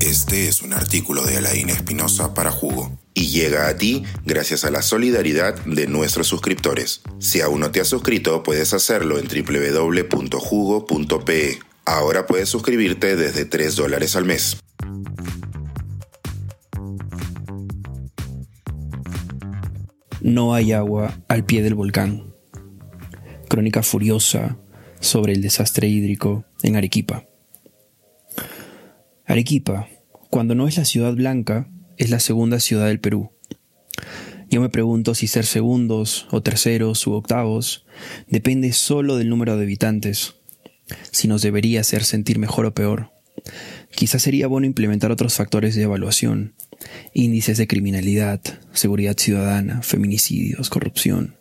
Este es un artículo de Alain Espinosa para Jugo y llega a ti gracias a la solidaridad de nuestros suscriptores. Si aún no te has suscrito, puedes hacerlo en www.jugo.pe. Ahora puedes suscribirte desde 3 dólares al mes. No hay agua al pie del volcán. Crónica furiosa sobre el desastre hídrico en Arequipa. Arequipa, cuando no es la ciudad blanca, es la segunda ciudad del Perú. Yo me pregunto si ser segundos o terceros u octavos depende solo del número de habitantes, si nos debería hacer sentir mejor o peor. Quizás sería bueno implementar otros factores de evaluación, índices de criminalidad, seguridad ciudadana, feminicidios, corrupción.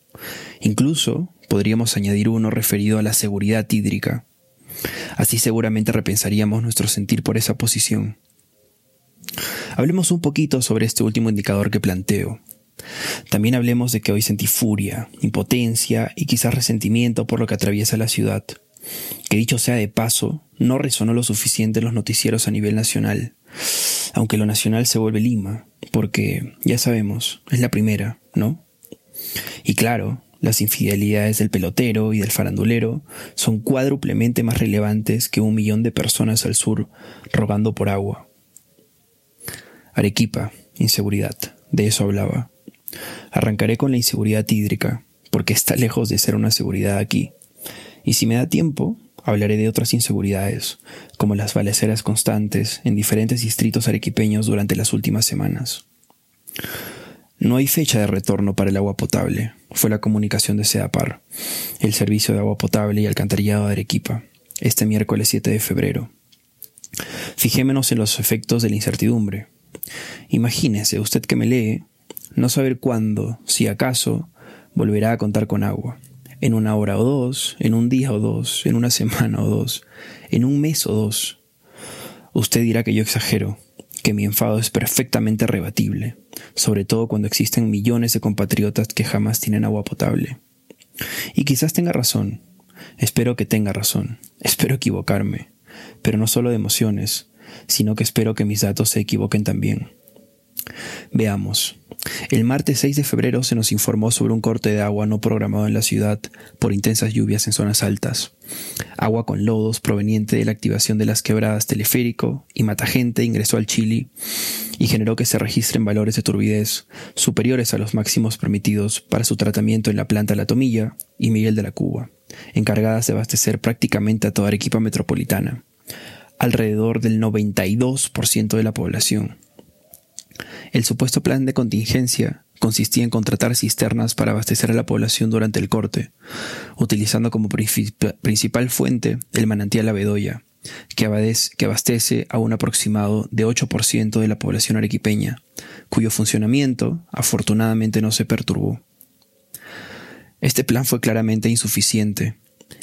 Incluso podríamos añadir uno referido a la seguridad hídrica. Así seguramente repensaríamos nuestro sentir por esa posición. Hablemos un poquito sobre este último indicador que planteo. También hablemos de que hoy sentí furia, impotencia y quizás resentimiento por lo que atraviesa la ciudad. Que dicho sea de paso, no resonó lo suficiente en los noticieros a nivel nacional, aunque lo nacional se vuelve Lima, porque, ya sabemos, es la primera, ¿no? Y claro, las infidelidades del pelotero y del farandulero son cuádruplemente más relevantes que un millón de personas al sur rogando por agua. Arequipa, inseguridad, de eso hablaba. Arrancaré con la inseguridad hídrica, porque está lejos de ser una seguridad aquí. Y si me da tiempo, hablaré de otras inseguridades, como las baleceras constantes en diferentes distritos arequipeños durante las últimas semanas. No hay fecha de retorno para el agua potable, fue la comunicación de SEDAPAR, el servicio de agua potable y alcantarillado de Arequipa, este miércoles 7 de febrero. Fijémonos en los efectos de la incertidumbre. Imagínese, usted que me lee, no saber cuándo, si acaso, volverá a contar con agua en una hora o dos, en un día o dos, en una semana o dos, en un mes o dos. Usted dirá que yo exagero, que mi enfado es perfectamente rebatible, sobre todo cuando existen millones de compatriotas que jamás tienen agua potable. Y quizás tenga razón, espero que tenga razón, espero equivocarme, pero no solo de emociones, sino que espero que mis datos se equivoquen también. Veamos. El martes 6 de febrero se nos informó sobre un corte de agua no programado en la ciudad por intensas lluvias en zonas altas. Agua con lodos proveniente de la activación de las quebradas Teleférico y Matagente ingresó al Chile y generó que se registren valores de turbidez superiores a los máximos permitidos para su tratamiento en la planta La Tomilla y Miguel de la Cuba, encargadas de abastecer prácticamente a toda Arequipa metropolitana, alrededor del 92% de la población. El supuesto plan de contingencia consistía en contratar cisternas para abastecer a la población durante el corte, utilizando como principal fuente el manantial La Bedoya, que abastece a un aproximado de 8% de la población arequipeña, cuyo funcionamiento afortunadamente no se perturbó. Este plan fue claramente insuficiente.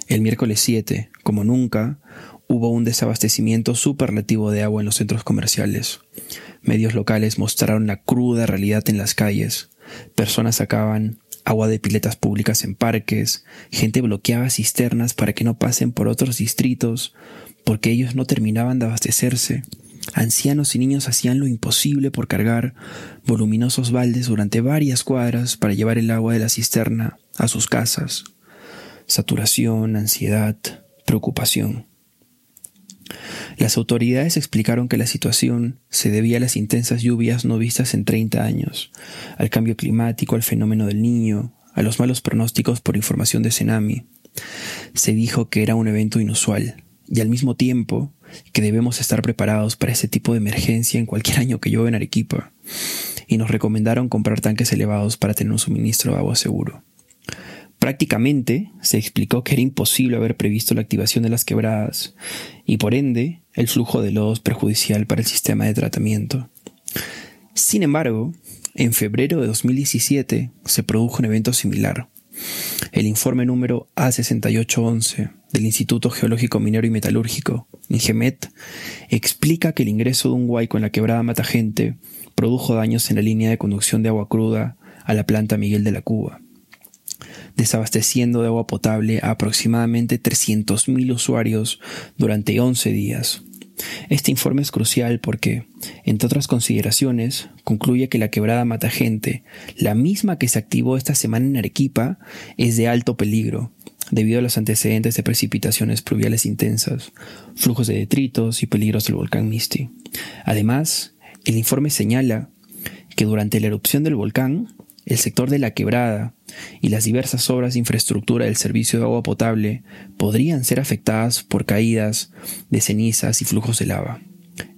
El miércoles 7, como nunca, hubo un desabastecimiento superlativo de agua en los centros comerciales. Medios locales mostraron la cruda realidad en las calles. Personas sacaban agua de piletas públicas en parques, gente bloqueaba cisternas para que no pasen por otros distritos, porque ellos no terminaban de abastecerse. Ancianos y niños hacían lo imposible por cargar voluminosos baldes durante varias cuadras para llevar el agua de la cisterna a sus casas. Saturación, ansiedad, preocupación. Las autoridades explicaron que la situación se debía a las intensas lluvias no vistas en 30 años, al cambio climático, al fenómeno del niño, a los malos pronósticos por información de tsunami. Se dijo que era un evento inusual y al mismo tiempo que debemos estar preparados para ese tipo de emergencia en cualquier año que llueva en Arequipa, y nos recomendaron comprar tanques elevados para tener un suministro de agua seguro. Prácticamente se explicó que era imposible haber previsto la activación de las quebradas y por ende el flujo de lodos perjudicial para el sistema de tratamiento. Sin embargo, en febrero de 2017 se produjo un evento similar. El informe número A6811 del Instituto Geológico Minero y Metalúrgico, INGEMET, explica que el ingreso de un huaico en la quebrada Matagente produjo daños en la línea de conducción de agua cruda a la planta Miguel de la Cuba desabasteciendo de agua potable a aproximadamente 300.000 usuarios durante 11 días. Este informe es crucial porque, entre otras consideraciones, concluye que la quebrada mata gente, la misma que se activó esta semana en Arequipa, es de alto peligro, debido a los antecedentes de precipitaciones pluviales intensas, flujos de detritos y peligros del volcán Misty. Además, el informe señala que durante la erupción del volcán, el sector de la quebrada y las diversas obras de infraestructura del servicio de agua potable podrían ser afectadas por caídas de cenizas y flujos de lava,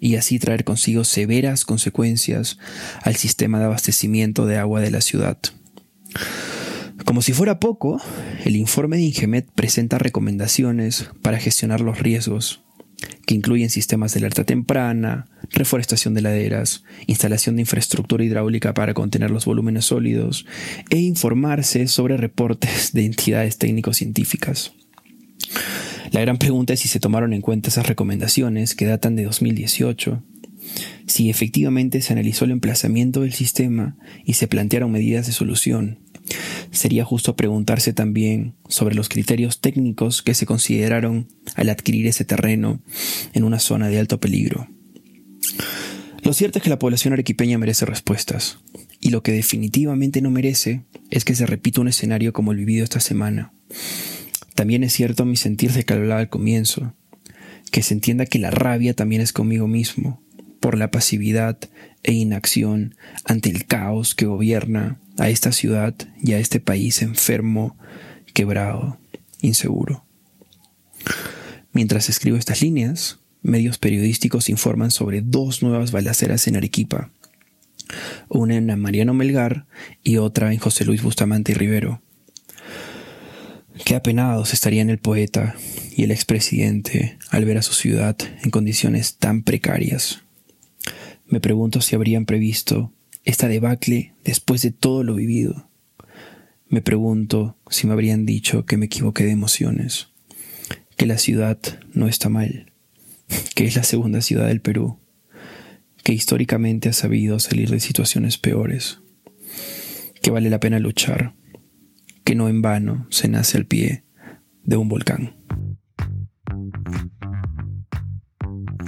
y así traer consigo severas consecuencias al sistema de abastecimiento de agua de la ciudad. Como si fuera poco, el informe de Ingemet presenta recomendaciones para gestionar los riesgos, que incluyen sistemas de alerta temprana, reforestación de laderas, instalación de infraestructura hidráulica para contener los volúmenes sólidos e informarse sobre reportes de entidades técnico-científicas. La gran pregunta es si se tomaron en cuenta esas recomendaciones que datan de 2018, si efectivamente se analizó el emplazamiento del sistema y se plantearon medidas de solución, Sería justo preguntarse también sobre los criterios técnicos que se consideraron al adquirir ese terreno en una zona de alto peligro. Lo cierto es que la población arequipeña merece respuestas, y lo que definitivamente no merece es que se repita un escenario como el vivido esta semana. También es cierto mi sentir de que hablaba al comienzo, que se entienda que la rabia también es conmigo mismo, por la pasividad e inacción ante el caos que gobierna a esta ciudad y a este país enfermo, quebrado, inseguro. Mientras escribo estas líneas, medios periodísticos informan sobre dos nuevas balaceras en Arequipa, una en Mariano Melgar y otra en José Luis Bustamante y Rivero. Qué apenados estarían el poeta y el expresidente al ver a su ciudad en condiciones tan precarias. Me pregunto si habrían previsto esta debacle después de todo lo vivido. Me pregunto si me habrían dicho que me equivoqué de emociones, que la ciudad no está mal, que es la segunda ciudad del Perú, que históricamente ha sabido salir de situaciones peores, que vale la pena luchar, que no en vano se nace al pie de un volcán.